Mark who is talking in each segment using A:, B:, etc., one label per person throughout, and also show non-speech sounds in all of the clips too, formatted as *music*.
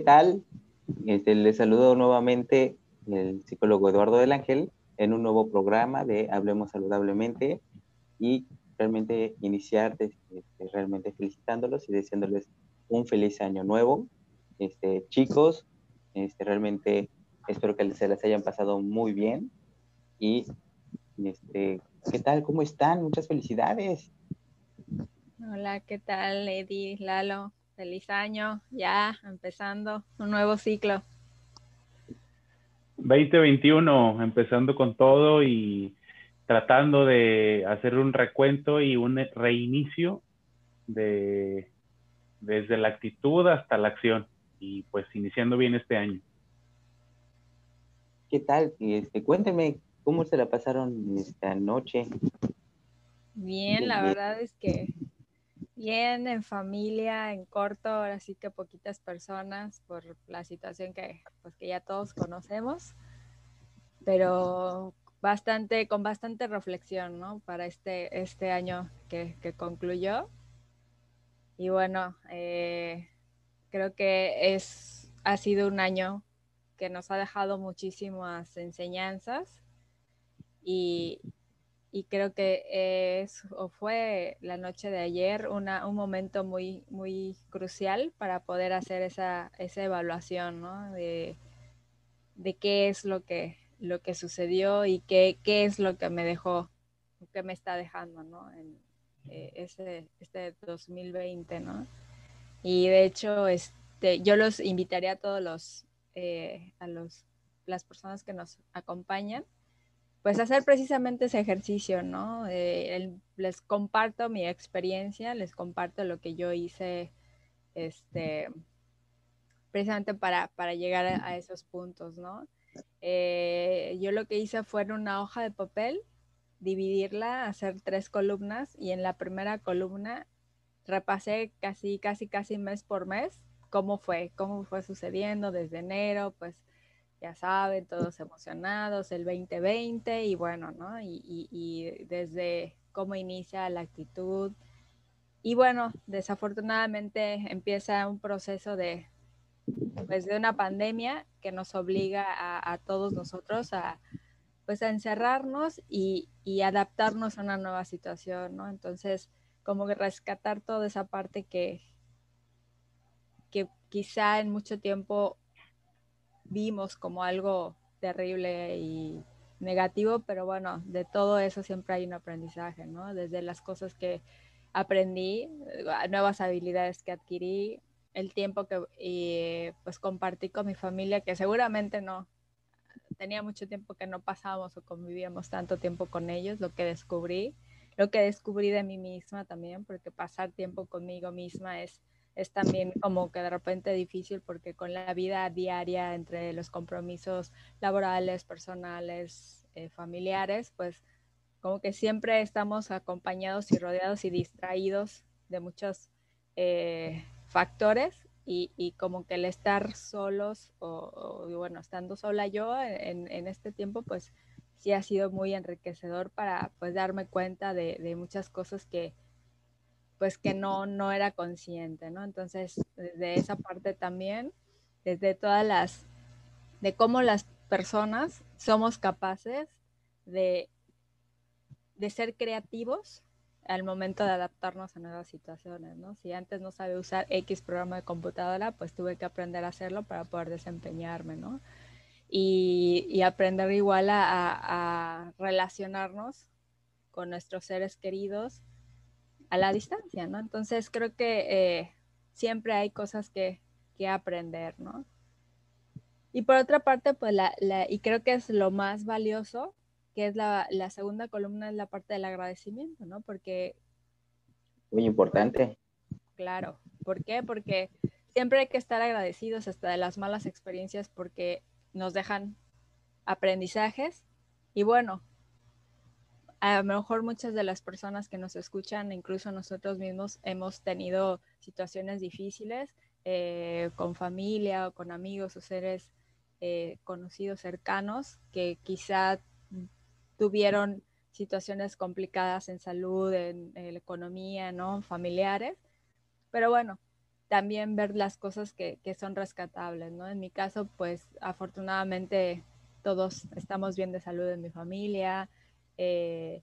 A: tal? Este, les saludo nuevamente el psicólogo Eduardo del Ángel en un nuevo programa de Hablemos Saludablemente y realmente iniciar este, realmente felicitándolos y deseándoles un feliz año nuevo. Este, chicos, este, realmente espero que se les hayan pasado muy bien y este, ¿qué tal? ¿Cómo están? Muchas felicidades.
B: Hola, ¿qué tal, Eddie, Lalo? Feliz año, ya empezando un nuevo ciclo.
C: 2021, empezando con todo y tratando de hacer un recuento y un reinicio de desde la actitud hasta la acción y pues iniciando bien este año.
A: ¿Qué tal? Este, cuénteme cómo se la pasaron esta noche.
B: Bien, la verdad es que bien, en familia, en corto, ahora sí que poquitas personas por la situación que, pues, que ya todos conocemos, pero bastante, con bastante reflexión, ¿no? Para este, este año que, que concluyó. Y bueno, eh, creo que es, ha sido un año que nos ha dejado muchísimas enseñanzas y, y creo que es o fue la noche de ayer una, un momento muy, muy crucial para poder hacer esa, esa evaluación ¿no? de, de, qué es lo que, lo que sucedió y qué, qué es lo que me dejó, qué me está dejando ¿no? en, eh, ese, este 2020. ¿no? Y de hecho, este, yo los invitaría a todos los, eh, a los, las personas que nos acompañan pues hacer precisamente ese ejercicio, ¿no? Eh, les comparto mi experiencia, les comparto lo que yo hice, este, precisamente para, para llegar a, esos puntos, ¿no? Eh, yo lo que hice fue en una hoja de papel, dividirla, hacer tres columnas y en la primera columna repasé casi, casi, casi mes por mes cómo fue, cómo fue sucediendo desde enero, pues ya saben, todos emocionados, el 2020 y bueno, ¿no? Y, desde cómo inicia la actitud. Y bueno, desafortunadamente empieza un proceso de, pues, de una pandemia que nos obliga a, todos nosotros a, pues, a encerrarnos y, y, adaptarnos a una nueva situación, ¿no? Entonces, como que rescatar toda esa parte que, que quizá en mucho tiempo vimos como algo terrible y negativo, pero bueno, de todo eso siempre hay un aprendizaje, ¿no? Desde las cosas que aprendí, eh, nuevas habilidades que adquirí, el tiempo que y, pues compartí con mi familia, que seguramente no, tenía mucho tiempo que no pasábamos o convivíamos tanto tiempo con ellos, lo que descubrí, lo que descubrí de mí misma también, porque pasar tiempo conmigo misma es es también como que de repente difícil porque con la vida diaria entre los compromisos laborales, personales, eh, familiares, pues como que siempre estamos acompañados y rodeados y distraídos de muchos eh, factores y, como que el estar solos o, bueno, estando sola yo en, en, este tiempo, pues sí ha sido muy enriquecedor para pues darme cuenta de, de muchas cosas que, pues que no, no era consciente, ¿no? Entonces, desde esa parte también, desde todas las, de cómo las personas somos capaces de, de ser creativos al momento de adaptarnos a nuevas situaciones, ¿no? Si antes no sabía usar X programa de computadora, pues tuve que aprender a hacerlo para poder desempeñarme, ¿no? Y, aprender igual a, a relacionarnos con nuestros seres queridos a la distancia, ¿no? Entonces creo que eh, siempre hay cosas que, que, aprender, ¿no? Y por otra parte, pues la, la, y creo que es lo más valioso, que es la, la, segunda columna, es la parte del agradecimiento, ¿no? Porque...
A: Muy importante.
B: Claro. ¿Por qué? Porque siempre hay que estar agradecidos hasta de las malas experiencias porque nos dejan aprendizajes y bueno, a lo mejor muchas de las personas que nos escuchan, incluso nosotros mismos, hemos tenido situaciones difíciles eh, con familia o con amigos o seres eh, conocidos cercanos que quizá tuvieron situaciones complicadas en salud, en, economía, ¿no? familiares. Pero bueno, también ver las cosas que, que, son rescatables, ¿no? En mi caso, pues afortunadamente todos estamos bien de salud en mi familia. Eh,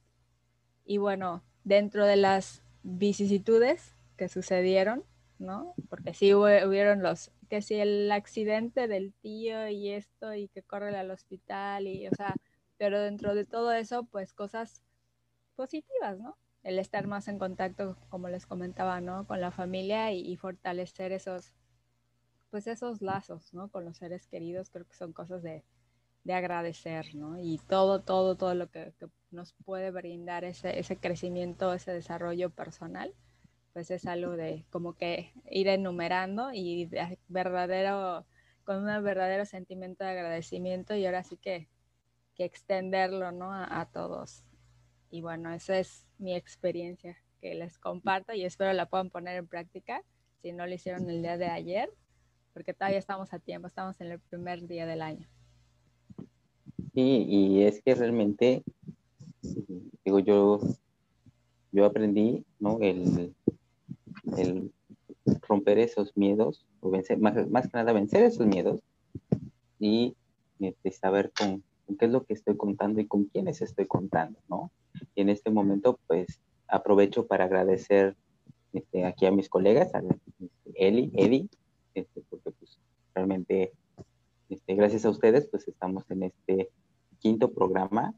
B: y bueno, dentro de las vicisitudes que sucedieron, ¿no? Porque sí hubieron los, que si el accidente del tío y esto y que corre al hospital y, o sea, pero dentro de todo eso, pues cosas positivas, ¿no? El estar más en contacto, como les comentaba, ¿no? Con la familia y, fortalecer esos, pues esos lazos, ¿no? Con los seres queridos, creo que son cosas de, de agradecer, ¿no? Y todo, todo, todo lo que, nos puede brindar ese, crecimiento, ese desarrollo personal, pues es algo de como que ir enumerando y verdadero, con un verdadero sentimiento de agradecimiento y ahora sí que, que extenderlo, ¿no? A, a, todos. Y bueno, esa es mi experiencia que les comparto y espero la puedan poner en práctica si no lo hicieron el día de ayer, porque todavía estamos a tiempo, estamos en el primer día del año.
A: Sí, y es que realmente, digo, yo, yo aprendí, ¿no? El, el romper esos miedos, o vencer, más, más que nada vencer esos miedos y este, saber con, qué es lo que estoy contando y con quiénes estoy contando, ¿no? Y en este momento, pues, aprovecho para agradecer este, aquí a mis colegas, a este, Eli, Eddie, este, porque pues realmente, este, gracias a ustedes, pues estamos en este quinto programa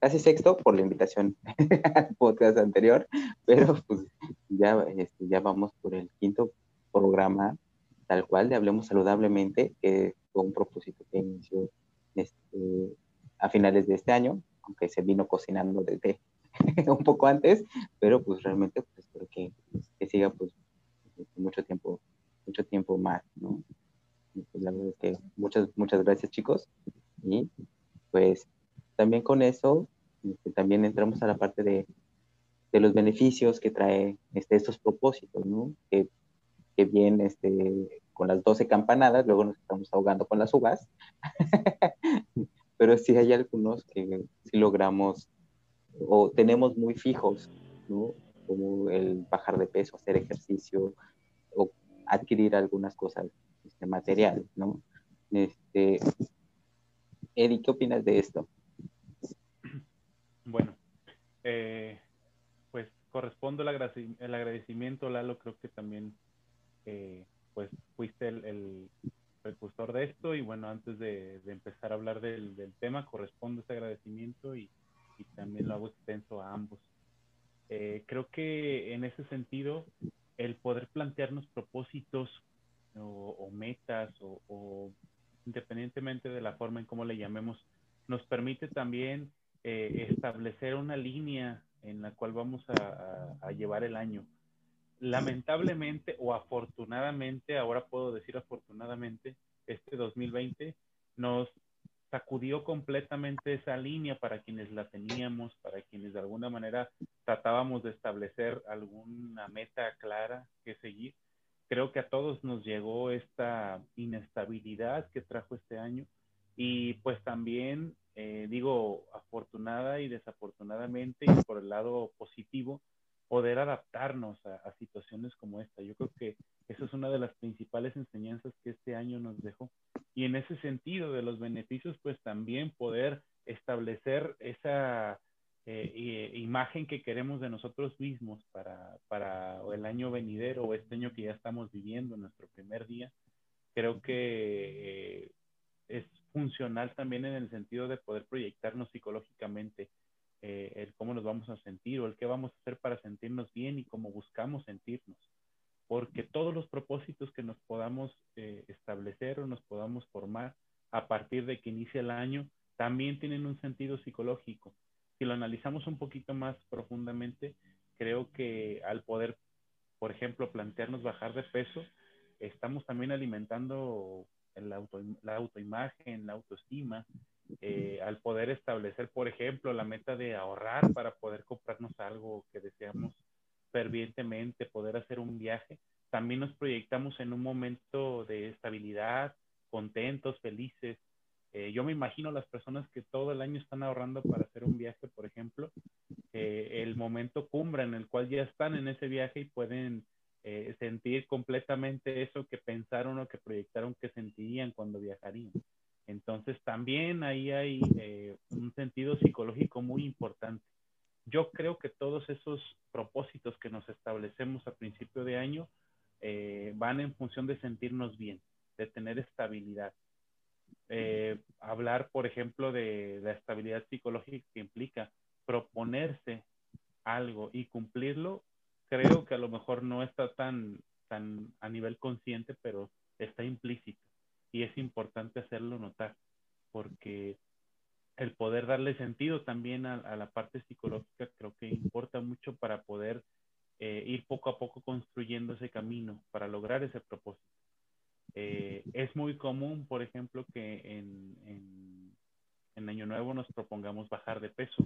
A: casi sexto por la invitación *laughs* al podcast anterior, pero pues ya, este, ya vamos por el quinto programa tal cual de Hablemos Saludablemente, que fue un propósito que inició este, a finales de este año, aunque se vino cocinando desde *laughs* un poco antes, pero pues realmente pues, espero que, que siga pues mucho tiempo, mucho tiempo más, ¿no? Pues, la verdad es que muchas, muchas gracias chicos y pues también con eso, este, también entramos a la parte de, de los beneficios que trae este, estos propósitos, ¿no? Que, que bien este, con las 12 campanadas, luego nos estamos ahogando con las uvas, *laughs* pero sí hay algunos que sí logramos o tenemos muy fijos, ¿no? Como el bajar de peso, hacer ejercicio o adquirir algunas cosas este, materiales, ¿no? Este, Eddie, ¿qué opinas de esto?
C: Bueno, eh, pues correspondo el, agradecimiento, Lalo, creo que también eh, pues fuiste el, el, precursor de esto y bueno, antes de, empezar a hablar del, tema, correspondo ese agradecimiento y, también lo hago extenso a ambos. Eh, creo que en ese sentido, el poder plantearnos propósitos o, metas o, independientemente de la forma en cómo le llamemos, nos permite también eh, establecer una línea en la cual vamos a, llevar el año. Lamentablemente o afortunadamente, ahora puedo decir afortunadamente, este 2020 nos sacudió completamente esa línea para quienes la teníamos, para quienes de alguna manera tratábamos de establecer alguna meta clara que seguir. Creo que a todos nos llegó esta inestabilidad que trajo este año y pues también eh, digo, afortunada y desafortunadamente, y por el lado positivo, poder adaptarnos a, situaciones como esta. Yo creo que esa es una de las principales enseñanzas que este año nos dejó. Y en ese sentido de los beneficios, pues también poder establecer esa eh, imagen que queremos de nosotros mismos para, para el año venidero o este año que ya estamos viviendo, nuestro primer día, creo que eh, es funcional también en el sentido de poder proyectarnos psicológicamente eh, el cómo nos vamos a sentir o el qué vamos a hacer para sentirnos bien y cómo buscamos sentirnos. Porque todos los propósitos que nos podamos eh, establecer o nos podamos formar a partir de que inicia el año también tienen un sentido psicológico. Si lo analizamos un poquito más profundamente, creo que al poder, por ejemplo, plantearnos bajar de peso, estamos también alimentando la, auto, la autoimagen, la autoestima, eh, al poder establecer, por ejemplo, la meta de ahorrar para poder comprarnos algo que deseamos fervientemente, poder hacer un viaje, también nos proyectamos en un momento de estabilidad, contentos, felices. Eh, yo me imagino las personas que todo el año están ahorrando para hacer un viaje, por ejemplo, el momento cumbre en el cual ya están en ese viaje y pueden eh, sentir completamente eso que pensaron o que proyectaron que sentirían cuando viajarían. Entonces también ahí hay eh, un sentido psicológico muy importante. Yo creo que todos esos propósitos que nos establecemos a principio de año eh, van en función de sentirnos bien, de tener estabilidad. Hablar, por ejemplo, de la estabilidad psicológica que implica proponerse algo y cumplirlo, creo que a lo mejor no está tan, tan a nivel consciente, pero está implícito y es importante hacerlo notar porque el poder darle sentido también a, la parte psicológica creo que importa mucho para poder eh, ir poco a poco construyendo ese camino para lograr ese propósito. Eh, es muy común, por ejemplo, que en, en, en Año Nuevo nos propongamos bajar de peso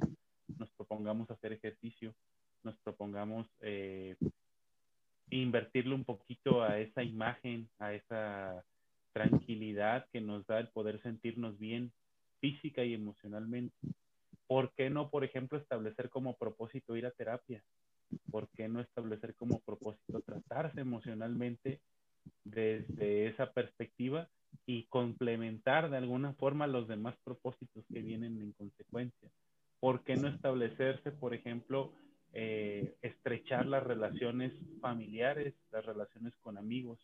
C: nos propongamos hacer ejercicio, nos propongamos eh, invertirle un poquito a esa imagen, a esa tranquilidad que nos da el poder sentirnos bien física y emocionalmente. ¿Por qué no, por ejemplo, establecer como propósito ir a terapia? ¿Por qué no establecer como propósito tratarse emocionalmente desde esa perspectiva y complementar de alguna forma los demás propósitos que vienen en consecuencia? ¿Por qué no establecerse, por ejemplo, eh, estrechar las relaciones familiares, las relaciones con amigos?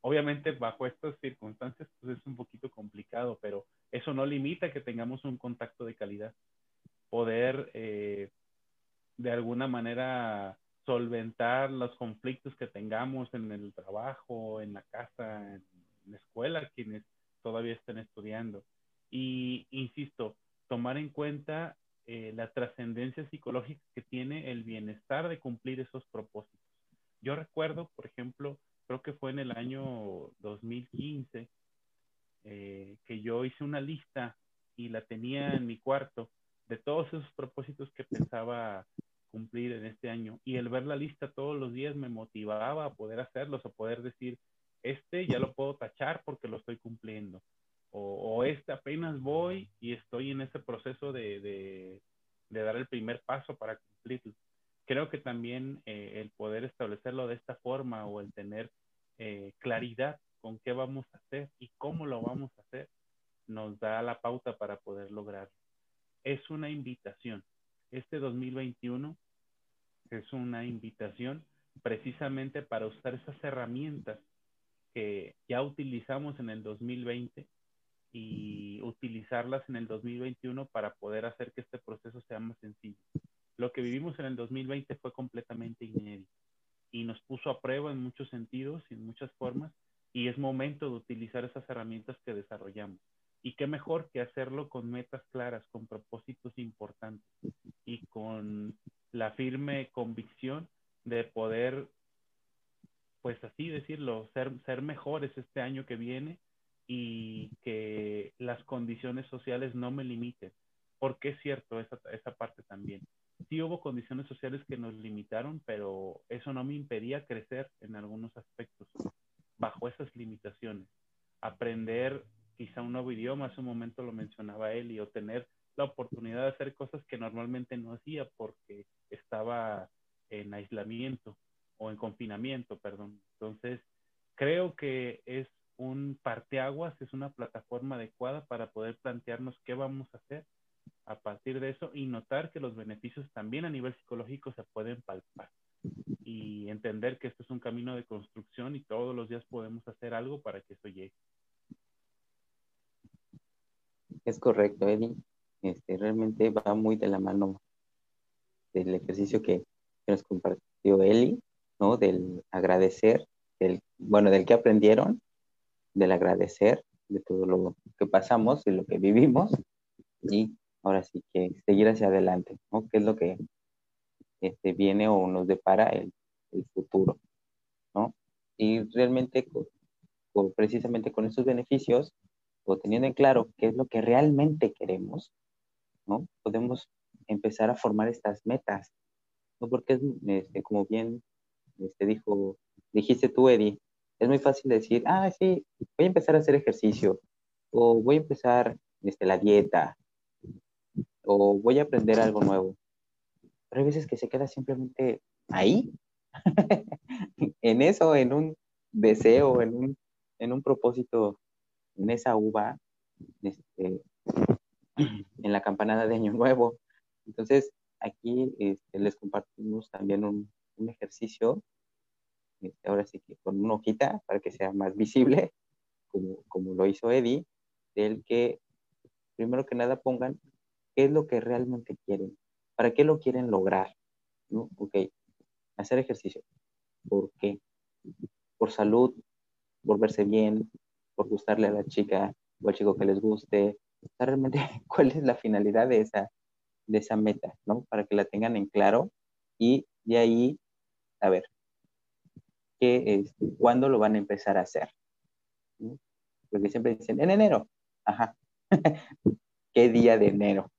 C: Obviamente bajo estas circunstancias pues es un poquito complicado, pero eso no limita que tengamos un contacto de calidad. Poder eh, de alguna manera solventar los conflictos que tengamos en el trabajo, en la casa, en la escuela, quienes todavía estén estudiando. Y insisto, tomar en cuenta eh, la trascendencia psicológica que tiene el bienestar de cumplir esos propósitos. Yo recuerdo, por ejemplo, creo que fue en el año 2015, eh, que yo hice una lista y la tenía en mi cuarto de todos esos propósitos que pensaba cumplir en este año. Y el ver la lista todos los días me motivaba a poder hacerlos, a poder decir, este ya lo puedo tachar porque lo estoy cumpliendo o, este apenas voy y estoy en ese proceso de, de, dar el primer paso para cumplirlo. Creo que también eh, el poder establecerlo de esta forma o el tener eh, claridad con qué vamos a hacer y cómo lo vamos a hacer nos da la pauta para poder lograrlo. Es una invitación. Este 2021 es una invitación precisamente para usar esas herramientas que ya utilizamos en el 2020 y utilizarlas en el 2021 para poder hacer que este proceso sea más sencillo. Lo que vivimos en el 2020 fue completamente inédito y nos puso a prueba en muchos sentidos y en muchas formas y es momento de utilizar esas herramientas que desarrollamos. Y qué mejor que hacerlo con metas claras, con propósitos importantes y con la firme convicción de poder, pues así decirlo, ser, ser mejores este año que viene y que las condiciones sociales no me limiten, porque es cierto esa, esa parte también. Sí hubo condiciones sociales que nos limitaron, pero eso no me impedía crecer en algunos aspectos bajo esas limitaciones. Aprender quizá un nuevo idioma, hace un momento lo mencionaba él, y obtener la oportunidad de hacer cosas que normalmente no hacía porque estaba en aislamiento o en confinamiento, perdón. Entonces, creo que es un parteaguas, es una plataforma adecuada para poder plantearnos qué vamos a hacer a partir de eso y notar que los beneficios también a nivel psicológico se pueden palpar y entender que esto es un camino de construcción y todos los días podemos hacer algo para que eso llegue.
A: Es correcto, Eddie. Este, realmente va muy de la mano del ejercicio que, nos compartió Eli, ¿no? Del agradecer, del, bueno, del que aprendieron del agradecer de todo lo que pasamos y lo que vivimos y ahora sí que seguir hacia adelante, ¿no? ¿Qué es lo que este, viene o nos depara el, el futuro, ¿no? Y realmente, precisamente con estos beneficios, o teniendo en claro qué es lo que realmente queremos, ¿no? Podemos empezar a formar estas metas, ¿no? Porque es, este, como bien este, dijo, dijiste tú, Eddie, es muy fácil decir, ah, sí, voy a empezar a hacer ejercicio, o voy a empezar este, la dieta, o voy a aprender algo nuevo. Pero hay veces que se queda simplemente ahí, *laughs* en eso, en un deseo, en un, en un propósito, en esa uva, este, *clears throat* en la campanada de Año Nuevo. Entonces, aquí este, les compartimos también un, un ejercicio, este, ahora sí que con una hojita para que sea más visible, como, como lo hizo Eddie, del que primero que nada pongan qué es lo que realmente quieren, para qué lo quieren lograr. ¿no? Ok, hacer ejercicio. ¿Por qué? Por salud, por verse bien, por gustarle a la chica o al chico que les guste. realmente, *laughs* ¿cuál es la finalidad de esa, de esa meta? ¿no? Para que la tengan en claro y de ahí, a ver, ¿qué, este, ¿cuándo lo van a empezar a hacer? Porque siempre dicen, en enero. Ajá. *laughs* ¿Qué día de enero?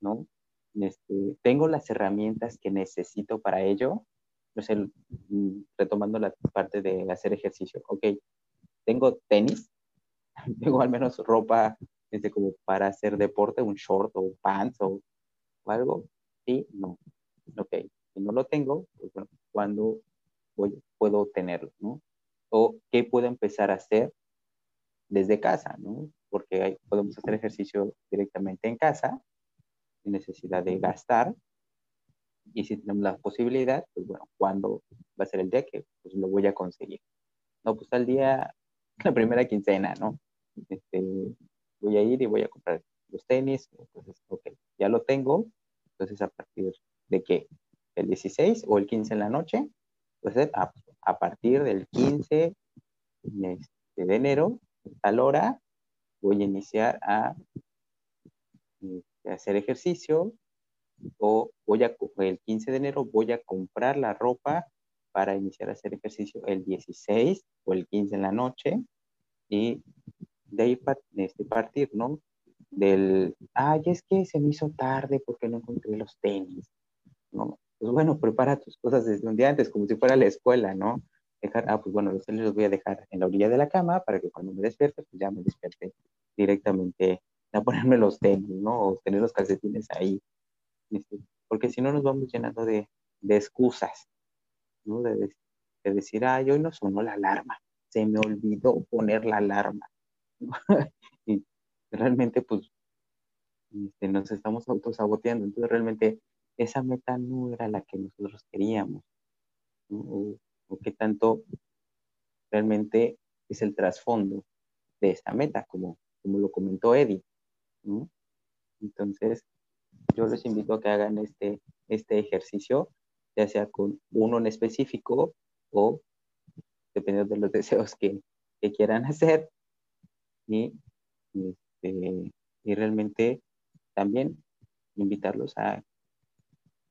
A: ¿No? Este, tengo las herramientas que necesito para ello. No sé, mm, retomando la parte de hacer ejercicio. Ok, tengo tenis, *laughs* tengo al menos ropa este, como para hacer deporte, un short o pants o, algo. Sí, no. Ok, si no lo tengo, pues bueno, ¿cuándo puedo tenerlo? ¿no? O qué puedo empezar a hacer desde casa, ¿no? Porque podemos hacer ejercicio directamente en casa, sin necesidad de gastar. Y si tenemos la posibilidad, pues bueno, ¿cuándo va a ser el día que pues, lo voy a conseguir? No, pues al día, *laughs* la primera quincena, ¿no? Este, voy a ir y voy a comprar los tenis, entonces, ok, ya lo tengo, entonces a partir de qué? ¿El 16 o el 15 en la noche? Pues a, a partir del 15 este, de enero tal hora voy a iniciar a, este, hacer ejercicio o voy a, el 15 de enero voy a comprar la ropa para iniciar a hacer ejercicio el 16 o el 15 en la noche y de ahí este, partir, ¿no? Del, ay, es que se me hizo tarde porque no encontré los tenis, ¿no? Pues bueno, prepara tus cosas desde un día antes, como si fuera la escuela, ¿no? dejar, ah, pues bueno, los tenis los voy a dejar en la orilla de la cama para que cuando me despierte, pues ya me despierte directamente a ponerme los tenis, ¿no? O tener los calcetines ahí. Este, porque si no nos vamos llenando de, de excusas, ¿no? De, de, decir, ay, hoy no sonó la alarma, se me olvidó poner la alarma. *laughs* y realmente, pues, este, nos estamos autosaboteando. Entonces, realmente, esa meta no era la que nosotros queríamos. ¿no? o qué tanto realmente es el trasfondo de esta meta, como, como lo comentó Eddie. Entonces, yo les invito a que hagan este, este ejercicio, ya sea con uno en específico o dependiendo de los *laughs* deseos que, quieran hacer. Y, este, y realmente también invitarlos a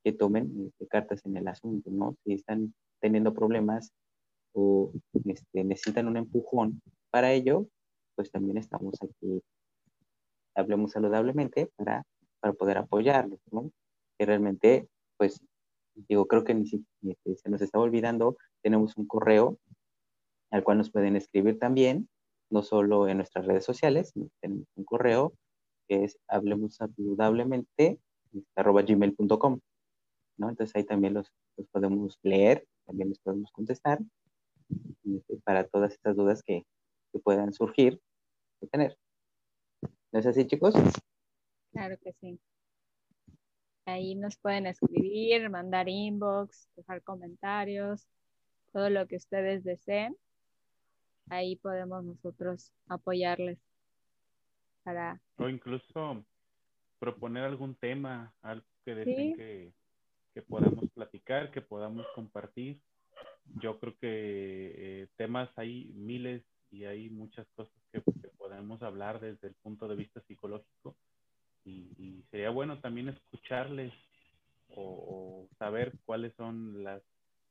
A: que tomen este, cartas en el asunto, ¿no? Si están teniendo problemas o este, necesitan un empujón para ello, pues también estamos aquí, hablemos saludablemente para, para poder apoyarlos, ¿no? Que realmente, pues, digo, creo que ni este, se nos está olvidando, tenemos un correo al cual nos pueden escribir también, no solo en nuestras redes sociales, tenemos un correo que es hablemos saludablemente arroba gmail.com, ¿no? Entonces ahí también los, los podemos leer también les podemos contestar este, para todas estas dudas que, puedan surgir o tener. ¿No es así, chicos?
B: Claro que sí. Ahí nos pueden escribir, mandar inbox, dejar comentarios, todo lo que ustedes deseen. Ahí podemos nosotros apoyarles para...
C: O incluso proponer algún tema, algo que deseen que que podamos platicar, que podamos compartir. Yo creo que eh, temas hay miles y hay muchas cosas que, podemos hablar desde el punto de vista psicológico y, sería bueno también escucharles o, saber cuáles son las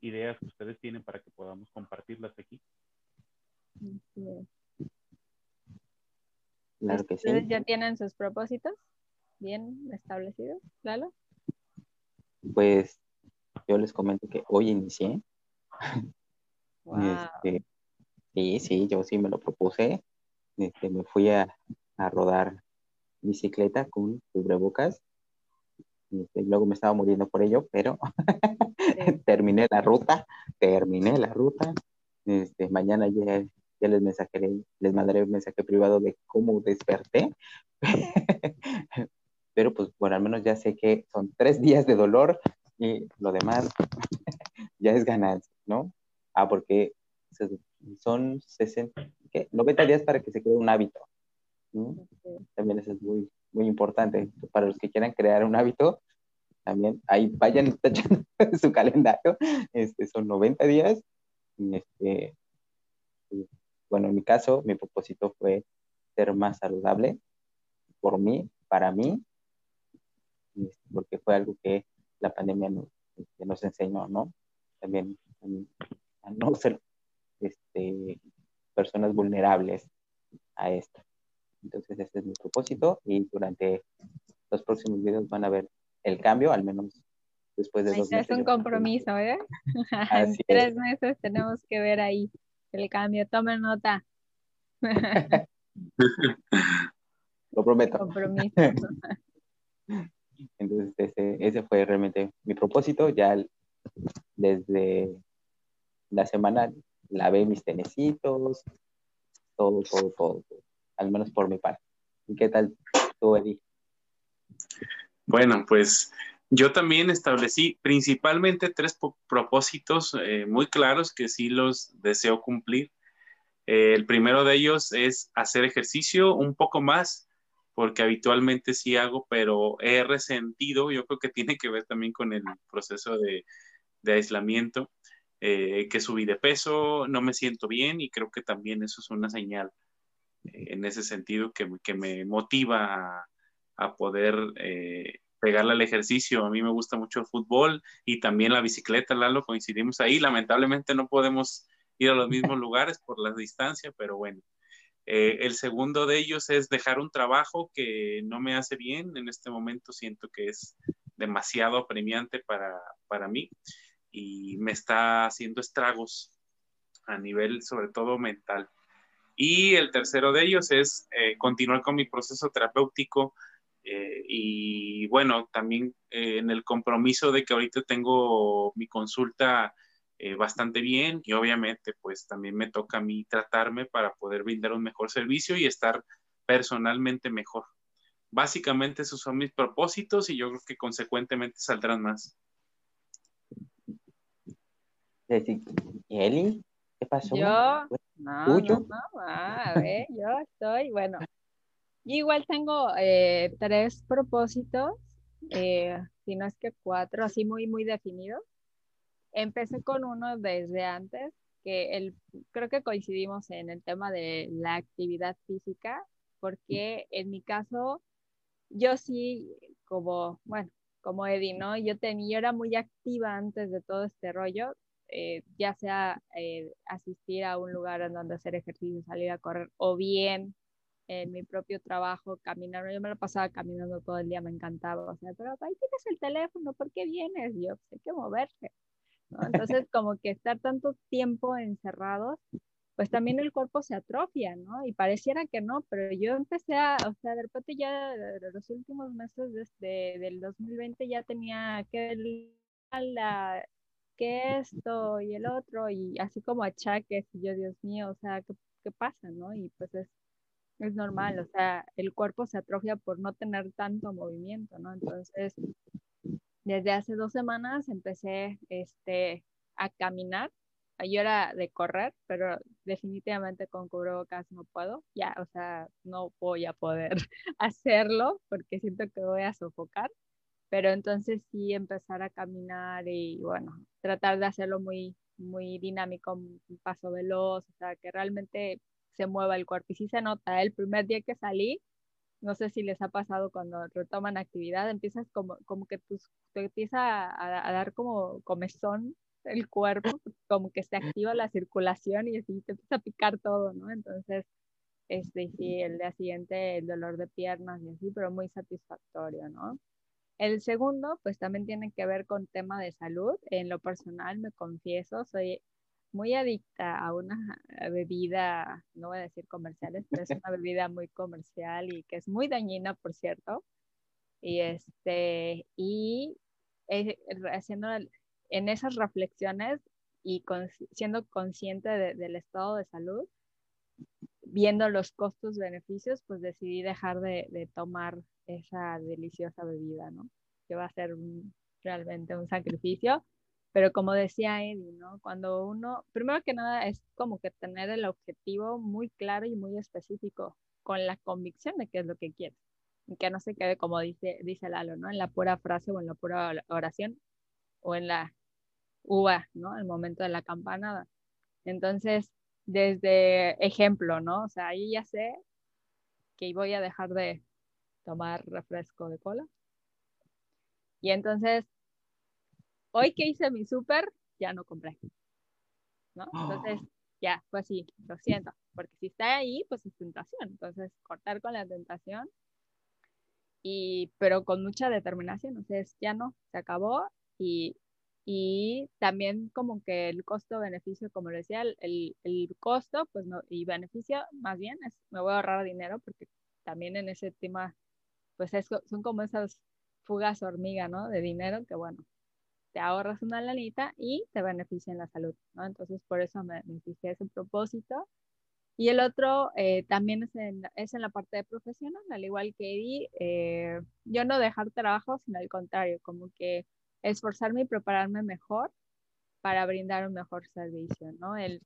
C: ideas que ustedes tienen para que podamos compartirlas aquí.
B: ¿Ustedes ya tienen sus propósitos bien establecidos, claro?
A: pues yo les comento que hoy inicié. *laughs* Este, sí, sí, yo sí me lo propuse. Este, me fui a, rodar bicicleta con cubrebocas. Este, luego me estaba muriendo por ello, pero *laughs* terminé la ruta, terminé la ruta. Este, mañana ya, ya les mensajaré, les mandaré un mensaje privado de cómo desperté. *laughs* Pero pues bueno, al menos ya sé que son tres días de dolor y lo demás *laughs* ya es ganancia, ¿no? Ah, porque son 60, ¿qué? 90 días para que se cree un hábito. También eso es muy, muy importante. Para los que quieran crear un hábito, también ahí vayan *laughs* tachando su calendario. Este, son 90 días. Este, bueno, en mi caso, mi propósito fue ser más saludable por mí, para mí, este, porque fue algo que la pandemia nos, este, nos enseñó, ¿no? También a no ser este, personas vulnerables a esto. Entonces, ese es mi propósito y durante los próximos videos van a ver el cambio, al menos después de dos
B: meses. Es un compromiso, ¿eh? *laughs* en tres meses tenemos que ver ahí el cambio. Tomen nota. *laughs*
A: Lo prometo.
B: Compromiso.
A: Entonces, ese, ese fue realmente mi propósito. Ya desde la semana lavé mis tenecitos, todo, todo, todo, al menos por mi parte. ¿Y qué tal tú, Eddie?
C: Bueno, pues yo también establecí principalmente tres propósitos eh, muy claros que sí los deseo cumplir. Eh, el primero de ellos es hacer ejercicio un poco más, porque habitualmente sí hago, pero he resentido, yo creo que tiene que ver también con el proceso de, aislamiento, eh, que subí de peso, no me siento bien y creo que también eso es una señal en ese sentido que, me motiva a, poder pegarle al ejercicio. A mí me gusta mucho el fútbol y también la bicicleta, Lalo, coincidimos ahí. Lamentablemente no podemos ir a los *laughs* mismos lugares por la distancia, pero bueno. el segundo de ellos es dejar un trabajo que no me hace bien. En este momento siento que es demasiado apremiante para, para mí y me está haciendo estragos a nivel sobre todo mental. Y el tercero de ellos es eh, continuar con mi proceso terapéutico eh, y bueno, también eh, en el compromiso de que ahorita tengo mi consulta bastante bien y obviamente pues también me toca a mí tratarme para poder brindar un mejor servicio y estar personalmente mejor. Básicamente esos son mis propósitos y yo creo que consecuentemente saldrán más.
A: Eli, ¿qué pasó?
B: Yo, no, no, a ver, yo estoy, bueno, igual tengo eh, tres propósitos, eh, si no es que cuatro, así muy, muy definidos. Empecé con uno desde antes, que el, creo que coincidimos en el tema de la actividad física, porque en mi caso, yo sí, como, bueno, como Eddie, ¿no? Yo, tenía, yo era muy activa antes de todo este rollo, eh, ya sea eh, asistir a un lugar en donde hacer ejercicio, salir a correr, o bien en mi propio trabajo, caminar. Yo me lo pasaba caminando todo el día, me encantaba. O sea, pero ahí tienes el teléfono, ¿por qué vienes? Yo, pues hay que moverse. Entonces, *laughs* como que estar tanto tiempo encerrados, pues también el cuerpo se atrofia, ¿no? Y pareciera que no, pero yo empecé a, o sea, de repente ya los últimos meses desde del 2020 ya tenía que la que esto y el otro, y así como achaques, y yo, Dios mío, o sea, ¿qué, qué pasa, no? Y pues es, es normal, o sea, el cuerpo se atrofia por no tener tanto movimiento, ¿no? Entonces, desde hace dos semanas empecé este, a caminar. Yo era de correr, pero definitivamente con cubrebocas no puedo. Ya, o sea, no voy a poder *laughs* hacerlo porque siento que voy a sofocar pero entonces sí empezar a caminar y bueno, tratar de hacerlo muy, muy dinámico, un paso veloz, o sea, que realmente se mueva el cuerpo. Y sí se nota, el primer día que salí, no sé si les ha pasado cuando retoman actividad, empiezas como, como que tus, te empieza a, dar como comezón el cuerpo, como que se activa la circulación y así te empieza a picar todo, ¿no? Entonces, este, sí, el día siguiente el dolor de piernas y así, pero muy satisfactorio, ¿no? El segundo, pues también tiene que ver con tema de salud. En lo personal, me confieso, soy muy adicta a una bebida, no voy a decir comerciales, pero es una bebida muy comercial y que es muy dañina, por cierto. Y este, y eh, haciendo en esas reflexiones y siendo consciente del estado de salud, viendo los costos, beneficios, pues decidí dejar de, tomar esa deliciosa bebida, ¿no? Que va a ser realmente un sacrificio. Pero como decía Eddie, ¿no? Cuando uno, primero que nada, es como que tener el objetivo muy claro y muy específico, con la convicción de qué es lo que quieres. Y que no se quede como dice, dice Lalo, ¿no? En la pura frase o en la pura oración o en la uva, ¿no? Al momento de la campanada. Entonces, desde ejemplo, ¿no? O sea, ahí ya sé que voy a dejar de tomar refresco de cola. Y entonces, hoy que hice mi súper, ya no compré. ¿No? Entonces, ya, fue así, lo siento, porque si está ahí, pues es tentación. Entonces, cortar con la tentación, y, pero con mucha determinación. Entonces, ya no, se acabó y y también como que el costo-beneficio, como le decía, el, el, costo pues no, y beneficio más bien es, me voy a ahorrar dinero porque también en ese tema pues es, son como esas fugas hormiga, ¿no? De dinero que bueno, te ahorras una lanita y te beneficia en la salud, ¿no? Entonces por eso me, fijé ese propósito. Y el otro eh, también es en, es en la parte de profesional, al igual que Eddie, eh, yo no dejar trabajo, sino al contrario, como que esforzarme y prepararme mejor para brindar un mejor servicio, ¿no? El,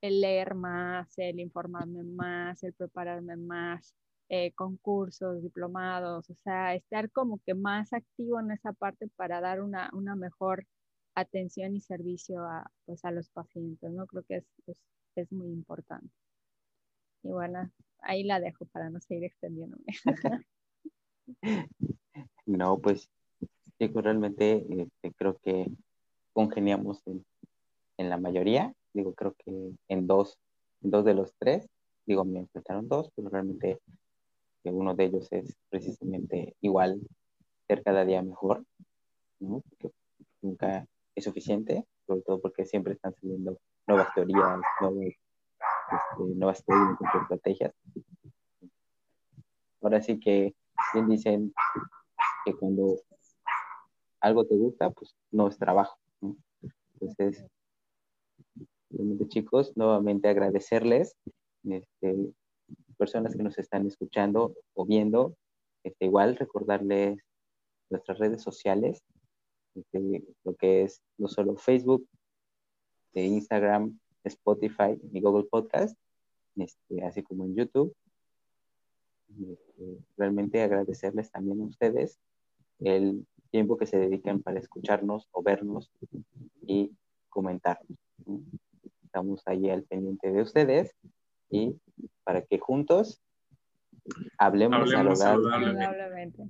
B: leer más, el informarme más, el prepararme más, eh, concursos, diplomados, o sea, estar como que más activo en esa parte para dar una, mejor atención y servicio a, pues, a los pacientes, ¿no? Creo que es, es muy importante. Y bueno, ahí la dejo para no seguir extendiéndome. *laughs*
A: no, pues pues, realmente este, creo que congeniamos en, la mayoría. Digo, creo que en dos, dos de los tres, digo, me enfrentaron dos, pero realmente uno de ellos es precisamente igual, ser cada día mejor, ¿no? Porque nunca es suficiente, sobre todo porque siempre están saliendo nuevas teorías, nuevas, este, nuevas técnicas, estrategias. Ahora sí que bien dicen que cuando algo te gusta, pues no es trabajo. Entonces, realmente chicos, nuevamente agradecerles, este, personas que nos están escuchando o viendo, este, igual recordarles nuestras redes sociales, este, lo que es no solo Facebook, de Instagram, Spotify y Google Podcast, este, así como en YouTube. Este, realmente agradecerles también a ustedes el tiempo que se dedican para escucharnos o vernos y comentarnos. Estamos ahí al pendiente de ustedes y para que juntos hablemos,
D: hablemos
A: saludablemente.